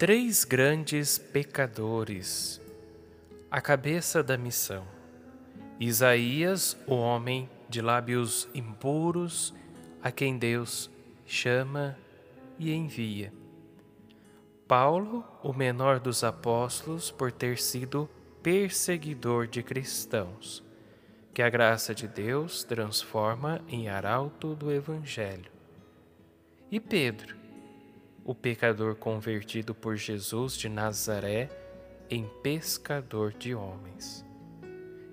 Três grandes pecadores. A cabeça da missão. Isaías, o homem de lábios impuros, a quem Deus chama e envia. Paulo, o menor dos apóstolos, por ter sido perseguidor de cristãos, que a graça de Deus transforma em arauto do Evangelho. E Pedro, o pecador convertido por Jesus de Nazaré em pescador de homens.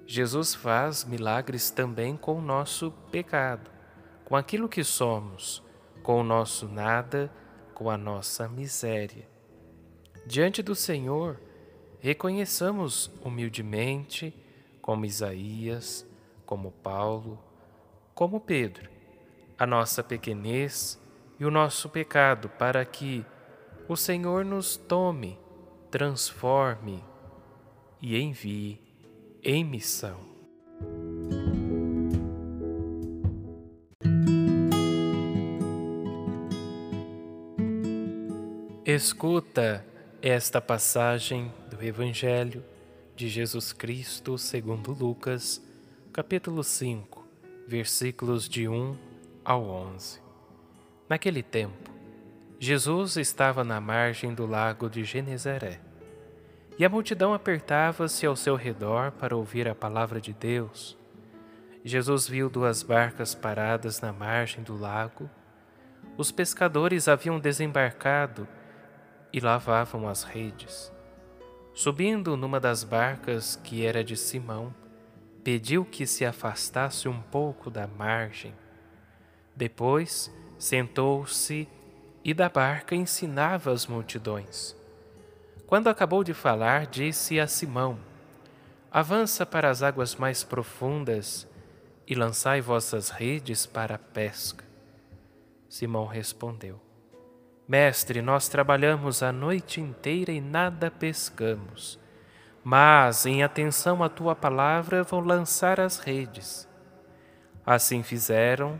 Jesus faz milagres também com o nosso pecado, com aquilo que somos, com o nosso nada, com a nossa miséria. Diante do Senhor, reconheçamos humildemente, como Isaías, como Paulo, como Pedro, a nossa pequenez e o nosso pecado, para que o Senhor nos tome, transforme e envie em missão. Escuta esta passagem do Evangelho de Jesus Cristo segundo Lucas, capítulo 5, versículos de 1 ao 11. Naquele tempo, Jesus estava na margem do lago de Genezaré, e a multidão apertava-se ao seu redor para ouvir a palavra de Deus. Jesus viu duas barcas paradas na margem do lago. Os pescadores haviam desembarcado e lavavam as redes. Subindo numa das barcas, que era de Simão, pediu que se afastasse um pouco da margem. Depois, sentou-se e da barca ensinava as multidões. Quando acabou de falar, disse a Simão: Avança para as águas mais profundas e lançai vossas redes para a pesca. Simão respondeu: Mestre, nós trabalhamos a noite inteira e nada pescamos. Mas, em atenção à tua palavra, vou lançar as redes. Assim fizeram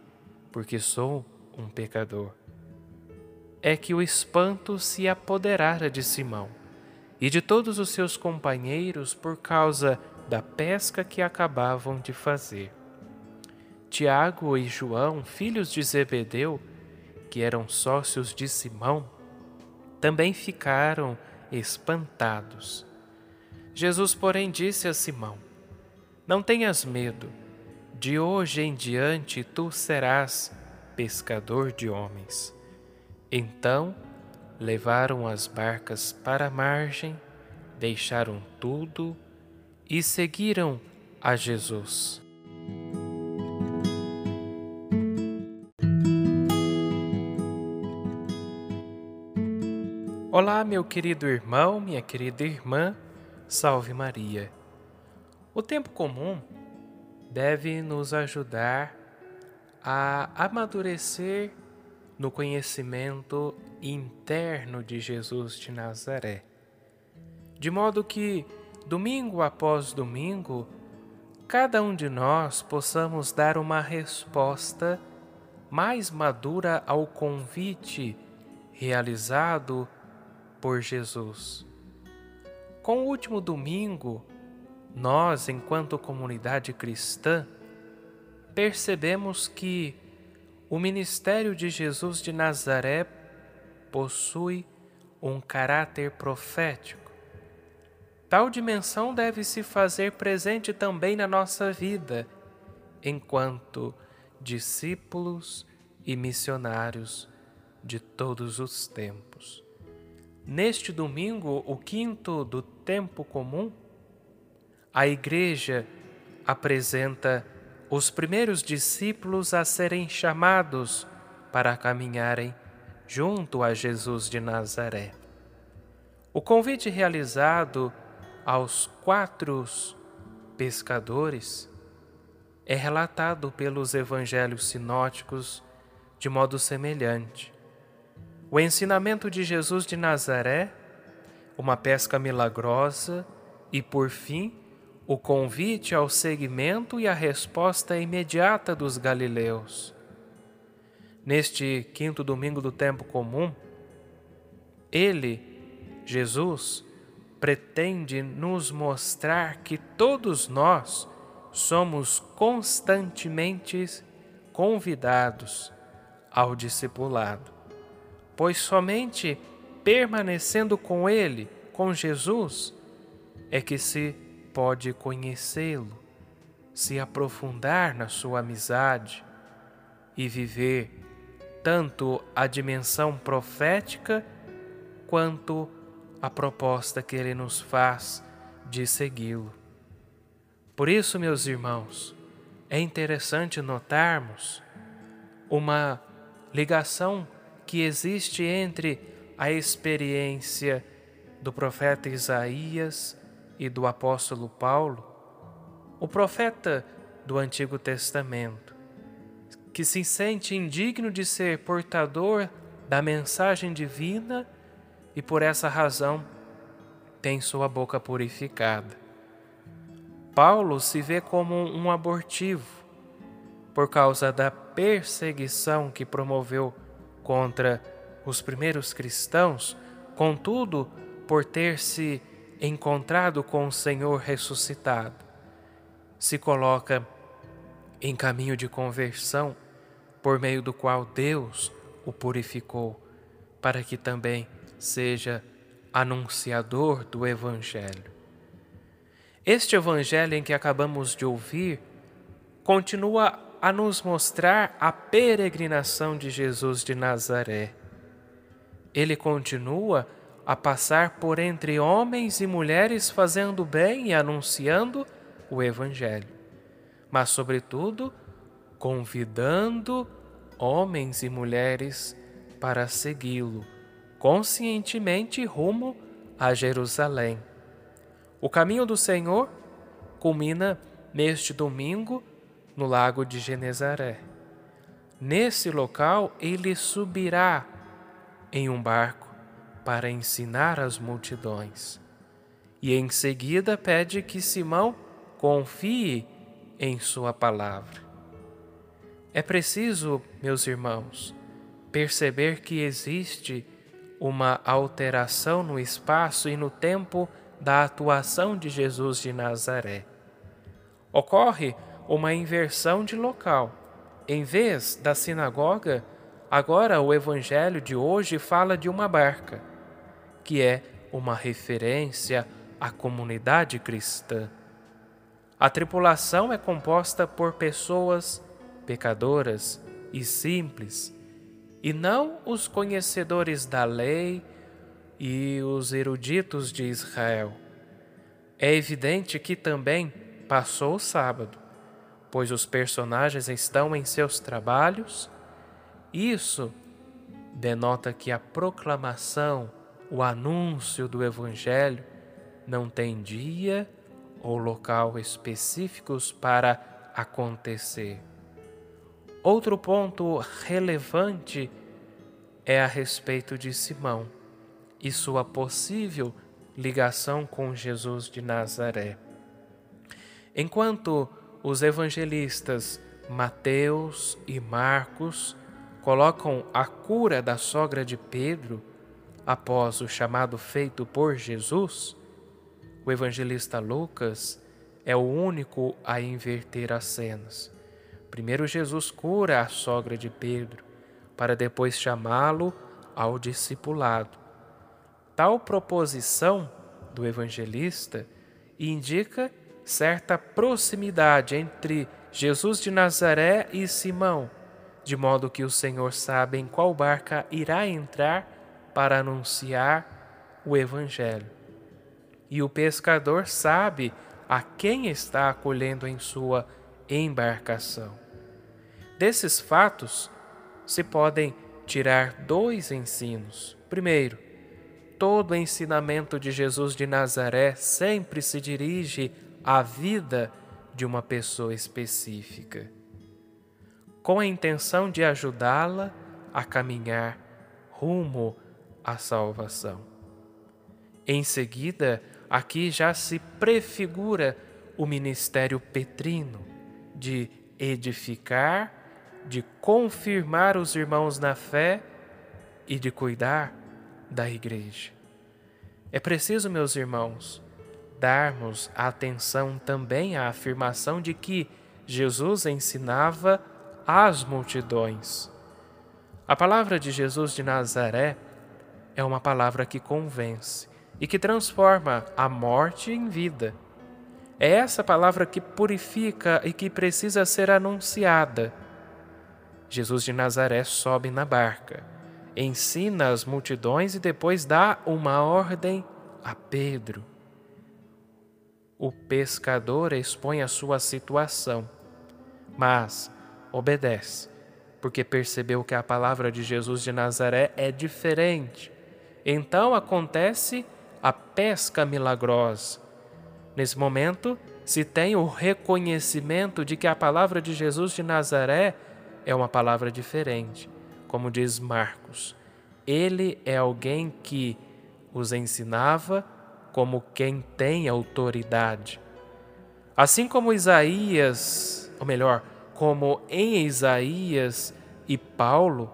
porque sou um pecador. É que o espanto se apoderara de Simão e de todos os seus companheiros por causa da pesca que acabavam de fazer. Tiago e João, filhos de Zebedeu, que eram sócios de Simão, também ficaram espantados. Jesus, porém, disse a Simão: Não tenhas medo de hoje em diante tu serás pescador de homens. Então levaram as barcas para a margem, deixaram tudo e seguiram a Jesus. Olá, meu querido irmão, minha querida irmã, salve Maria. O tempo comum deve nos ajudar a amadurecer no conhecimento interno de Jesus de Nazaré, de modo que, domingo após domingo, cada um de nós possamos dar uma resposta mais madura ao convite realizado por Jesus. Com o último domingo, nós, enquanto comunidade cristã, percebemos que o ministério de Jesus de Nazaré possui um caráter profético. Tal dimensão deve se fazer presente também na nossa vida, enquanto discípulos e missionários de todos os tempos. Neste domingo, o quinto do tempo comum, a Igreja apresenta os primeiros discípulos a serem chamados para caminharem junto a Jesus de Nazaré. O convite realizado aos quatro pescadores é relatado pelos evangelhos sinóticos de modo semelhante. O ensinamento de Jesus de Nazaré, uma pesca milagrosa e, por fim, o convite ao seguimento e a resposta imediata dos galileus. Neste quinto domingo do tempo comum, ele, Jesus, pretende nos mostrar que todos nós somos constantemente convidados ao discipulado, pois somente permanecendo com Ele, com Jesus, é que se pode conhecê-lo, se aprofundar na sua amizade e viver tanto a dimensão profética quanto a proposta que ele nos faz de segui-lo. Por isso, meus irmãos, é interessante notarmos uma ligação que existe entre a experiência do profeta Isaías e do apóstolo Paulo, o profeta do Antigo Testamento, que se sente indigno de ser portador da mensagem divina e por essa razão tem sua boca purificada. Paulo se vê como um abortivo por causa da perseguição que promoveu contra os primeiros cristãos, contudo, por ter se encontrado com o Senhor ressuscitado, se coloca em caminho de conversão, por meio do qual Deus o purificou, para que também seja anunciador do Evangelho. Este Evangelho em que acabamos de ouvir continua a nos mostrar a peregrinação de Jesus de Nazaré. Ele continua a passar por entre homens e mulheres fazendo bem e anunciando o Evangelho, mas, sobretudo, convidando homens e mulheres para segui-lo conscientemente rumo a Jerusalém. O caminho do Senhor culmina neste domingo no lago de Genezaré. Nesse local, ele subirá em um barco para ensinar as multidões. E em seguida pede que Simão confie em sua palavra. É preciso, meus irmãos, perceber que existe uma alteração no espaço e no tempo da atuação de Jesus de Nazaré. Ocorre uma inversão de local. Em vez da sinagoga, agora o evangelho de hoje fala de uma barca, que é uma referência à comunidade cristã. A tripulação é composta por pessoas pecadoras e simples e não os conhecedores da lei e os eruditos de Israel. É evidente que também passou o sábado, pois os personagens estão em seus trabalhos. Isso denota que a proclamação, o anúncio do Evangelho não tem dia ou local específicos para acontecer. Outro ponto relevante é a respeito de Simão e sua possível ligação com Jesus de Nazaré. Enquanto os evangelistas Mateus e Marcos colocam a cura da sogra de Pedro após o chamado feito por Jesus, o evangelista Lucas é o único a inverter as cenas. Primeiro, Jesus cura a sogra de Pedro, para depois chamá-lo ao discipulado. Tal proposição do evangelista indica certa proximidade entre Jesus de Nazaré e Simão, de modo que o Senhor sabe em qual barca irá entrar para anunciar o Evangelho. E o pescador sabe a quem está acolhendo em sua embarcação. Desses fatos se podem tirar dois ensinos. Primeiro, todo o ensinamento de Jesus de Nazaré sempre se dirige à vida de uma pessoa específica, com a intenção de ajudá-la a caminhar rumo à salvação. Em seguida, aqui já se prefigura o ministério petrino de edificar, de confirmar os irmãos na fé e de cuidar da igreja. É preciso, meus irmãos, darmos atenção também à afirmação de que Jesus ensinava às multidões. A palavra de Jesus de Nazaré é uma palavra que convence e que transforma a morte em vida. É essa palavra que purifica e que precisa ser anunciada. Jesus de Nazaré sobe na barca, ensina as multidões e depois dá uma ordem a Pedro. O pescador expõe a sua situação, mas obedece, porque percebeu que a palavra de Jesus de Nazaré é diferente. Então acontece a pesca milagrosa. Nesse momento, se tem o reconhecimento de que a palavra de Jesus de Nazaré é uma palavra diferente, como diz Marcos. Ele é alguém que os ensinava como quem tem autoridade. Assim como Isaías, ou melhor, como em Isaías e Paulo,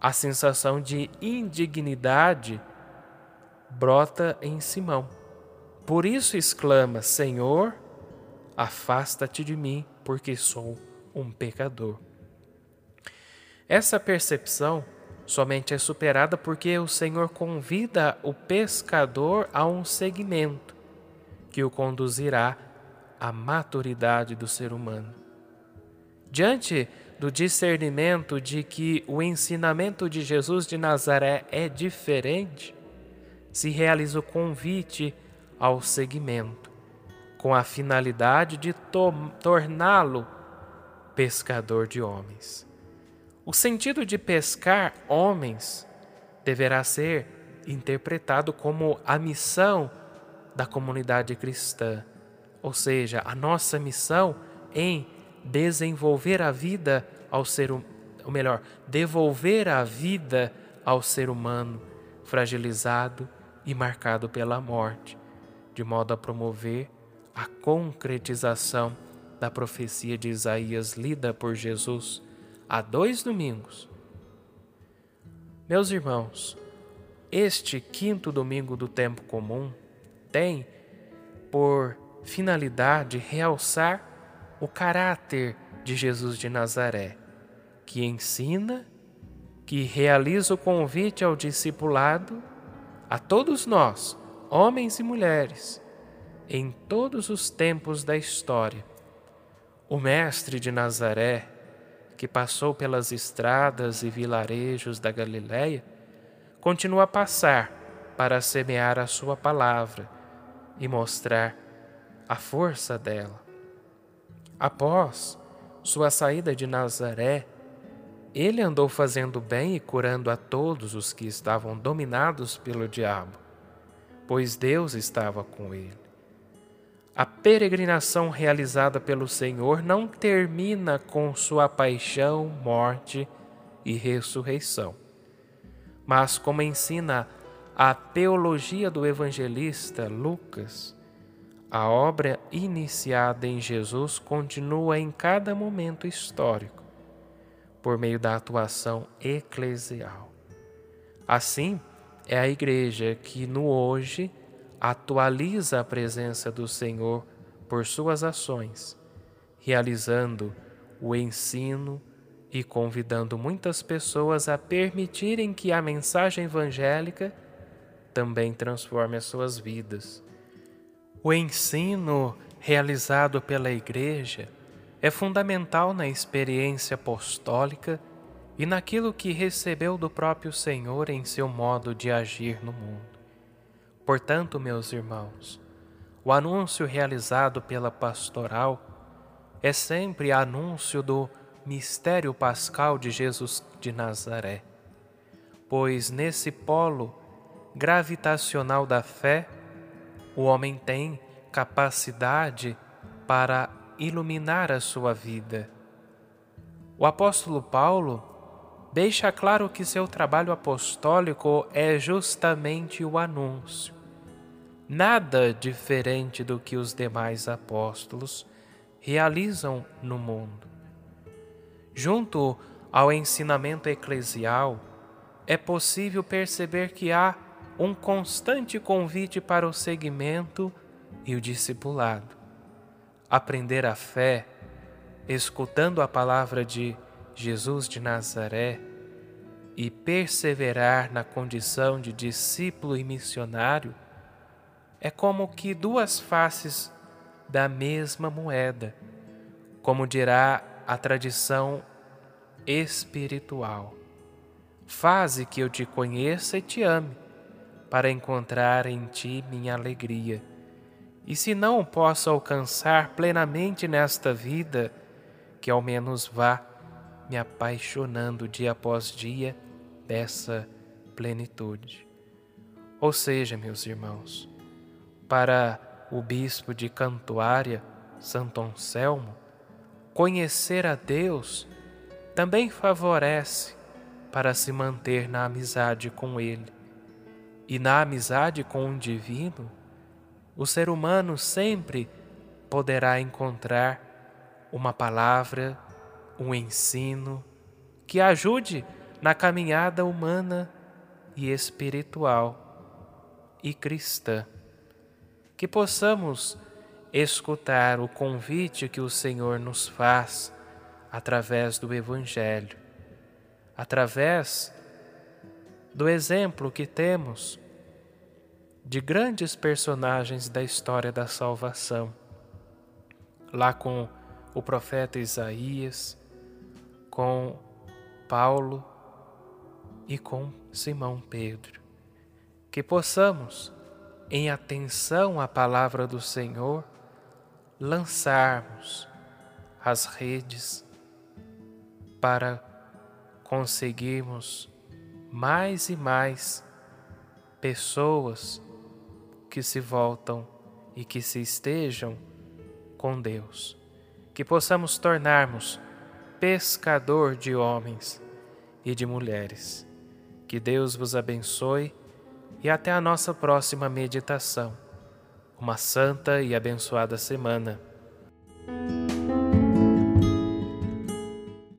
a sensação de indignidade brota em Simão. Por isso exclama: Senhor, afasta-te de mim, porque sou um pecador. Essa percepção somente é superada porque o Senhor convida o pescador a um segmento que o conduzirá à maturidade do ser humano. Diante do discernimento de que o ensinamento de Jesus de Nazaré é diferente, se realiza o convite ao segmento, com a finalidade de torná-lo pescador de homens. O sentido de pescar homens deverá ser interpretado como a missão da comunidade cristã, ou seja, a nossa missão em desenvolver a vida ao ser ou melhor, devolver a vida ao ser humano fragilizado e marcado pela morte, de modo a promover a concretização da profecia de Isaías lida por Jesus há dois domingos. Meus irmãos, este quinto domingo do tempo comum tem por finalidade realçar o caráter de Jesus de Nazaré, que ensina, que realiza o convite ao discipulado a todos nós, homens e mulheres, em todos os tempos da história. O Mestre de Nazaré, que passou pelas estradas e vilarejos da Galiléia, continua a passar para semear a sua palavra e mostrar a força dela. Após sua saída de Nazaré, ele andou fazendo bem e curando a todos os que estavam dominados pelo diabo, pois Deus estava com ele. A peregrinação realizada pelo Senhor não termina com sua paixão, morte e ressurreição, mas como ensina a teologia do evangelista Lucas, a obra iniciada em Jesus continua em cada momento histórico por meio da atuação eclesial. Assim, é a igreja que no hoje atualiza a presença do Senhor por suas ações, realizando o ensino e convidando muitas pessoas a permitirem que a mensagem evangélica também transforme as suas vidas. O ensino realizado pela igreja é fundamental na experiência apostólica e naquilo que recebeu do próprio Senhor em seu modo de agir no mundo. Portanto, meus irmãos, o anúncio realizado pela pastoral é sempre anúncio do mistério pascal de Jesus de Nazaré, pois nesse polo gravitacional da fé, o homem tem capacidade para iluminar a sua vida. O apóstolo Paulo deixa claro que seu trabalho apostólico é justamente o anúncio. Nada diferente do que os demais apóstolos realizam no mundo. Junto ao ensinamento eclesial, é possível perceber que há um constante convite para o seguimento e o discipulado. Aprender a fé, escutando a palavra de Jesus de Nazaré e perseverar na condição de discípulo e missionário é como que duas faces da mesma moeda, como dirá a tradição espiritual. Faze que eu te conheça e te ame, para encontrar em ti minha alegria. E se não posso alcançar plenamente nesta vida, que ao menos vá me apaixonando dia após dia dessa plenitude. Ou seja, meus irmãos, para o bispo de Cantuária, Santo Anselmo, conhecer a Deus também favorece para se manter na amizade com Ele. E na amizade com o Divino, o ser humano sempre poderá encontrar uma palavra, um ensino que ajude na caminhada humana e espiritual e cristã. Que possamos escutar o convite que o Senhor nos faz através do Evangelho, através do exemplo que temos de grandes personagens da história da salvação, lá com o profeta Isaías, com Paulo e com Simão Pedro. Que possamos em atenção à palavra do Senhor, lançarmos as redes para conseguirmos mais e mais pessoas que se voltam e que se estejam com Deus. Que possamos tornarmos pescador de homens e de mulheres. Que Deus vos abençoe e até a nossa próxima meditação. Uma santa e abençoada semana.